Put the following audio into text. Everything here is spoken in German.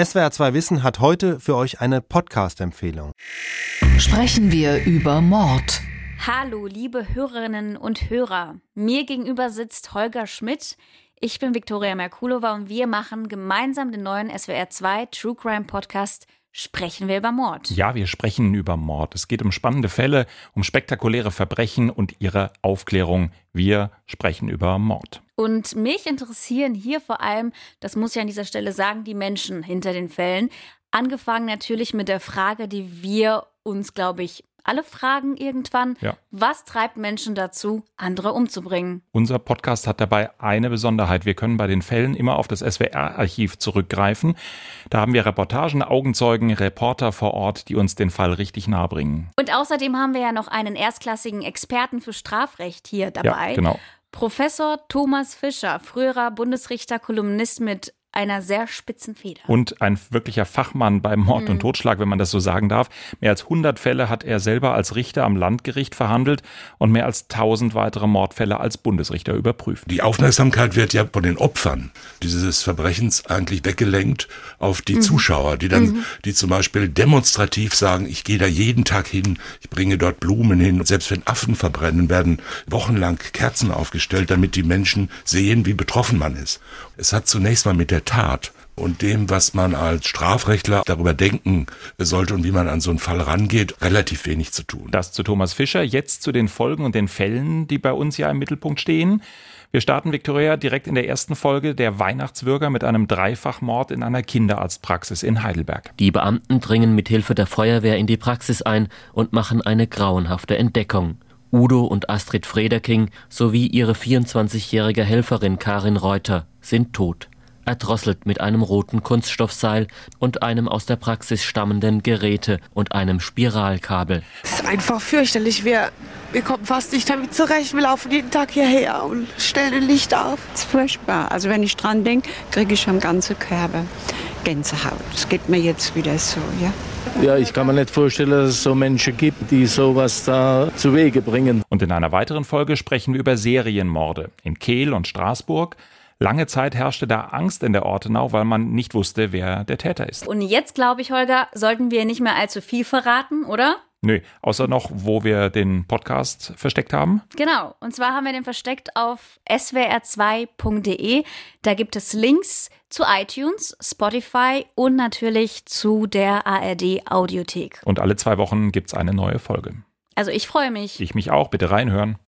SWR 2 Wissen hat heute für euch eine Podcast-Empfehlung. Sprechen wir über Mord. Hallo, liebe Hörerinnen und Hörer. Mir gegenüber sitzt Holger Schmidt. Ich bin Viktoria Merkulova und wir machen gemeinsam den neuen SWR 2 True Crime Podcast Sprechen wir über Mord. Ja, wir sprechen über Mord. Es geht um spannende Fälle, um spektakuläre Verbrechen und ihre Aufklärung. Wir sprechen über Mord. Und mich interessieren hier vor allem, das muss ich an dieser Stelle sagen, die Menschen hinter den Fällen. Angefangen natürlich mit der Frage, die wir uns, glaube ich, alle fragen irgendwann, Ja. was treibt Menschen dazu, andere umzubringen? Unser Podcast hat dabei eine Besonderheit. Wir können bei den Fällen immer auf das SWR-Archiv zurückgreifen. Da haben wir Reportagen, Augenzeugen, Reporter vor Ort, die uns den Fall richtig nahe bringen. Und außerdem haben wir ja noch einen erstklassigen Experten für Strafrecht hier dabei. Ja, genau. Professor Thomas Fischer, früherer Bundesrichter, Kolumnist mit einer sehr spitzen Feder. Und ein wirklicher Fachmann beim Mord und Totschlag, wenn man das so sagen darf. Mehr als 100 Fälle hat er selber als Richter am Landgericht verhandelt und mehr als 1000 weitere Mordfälle als Bundesrichter überprüft. Die Aufmerksamkeit wird ja von den Opfern dieses Verbrechens eigentlich weggelenkt auf die Zuschauer, die dann, die zum Beispiel demonstrativ sagen, ich gehe da jeden Tag hin, ich bringe dort Blumen hin. Und selbst wenn Affen verbrennen, werden wochenlang Kerzen aufgestellt, damit die Menschen sehen, wie betroffen man ist. Es hat zunächst mal mit der Tat und dem, was man als Strafrechtler darüber denken sollte und wie man an so einen Fall rangeht, relativ wenig zu tun. Das zu Thomas Fischer. Jetzt zu den Folgen und den Fällen, die bei uns ja im Mittelpunkt stehen. Wir starten, Viktoria, direkt in der ersten Folge der Weihnachtswürger mit einem Dreifachmord in einer Kinderarztpraxis in Heidelberg. Die Beamten dringen mit Hilfe der Feuerwehr in die Praxis ein und machen eine grauenhafte Entdeckung. Udo und Astrid Frederking sowie ihre 24-jährige Helferin Karin Reuter sind tot. Erdrosselt mit einem roten Kunststoffseil und einem aus der Praxis stammenden Geräte und einem Spiralkabel. Es ist einfach fürchterlich. Wir, wir kommen fast nicht damit zurecht. Wir laufen jeden Tag hierher und stellen ein Licht auf. Das ist furchtbar. Also wenn ich dran denke, kriege ich schon ganze Körbe Gänsehaut. Das geht mir jetzt wieder so, ja. Ja, ich kann mir nicht vorstellen, dass es so Menschen gibt, die sowas da zu Wege bringen. Und in einer weiteren Folge sprechen wir über Serienmorde in Kehl und Straßburg. Lange Zeit herrschte da Angst in der Ortenau, weil man nicht wusste, wer der Täter ist. Und jetzt, glaube ich, Holger, sollten wir nicht mehr allzu viel verraten, oder? Nö, außer noch, wo wir den Podcast versteckt haben. Genau. Und zwar haben wir den versteckt auf swr2.de. Da gibt es Links zu iTunes, Spotify und natürlich zu der ARD Audiothek. Und alle zwei Wochen gibt's eine neue Folge. Also ich freue mich. Ich mich auch, bitte reinhören.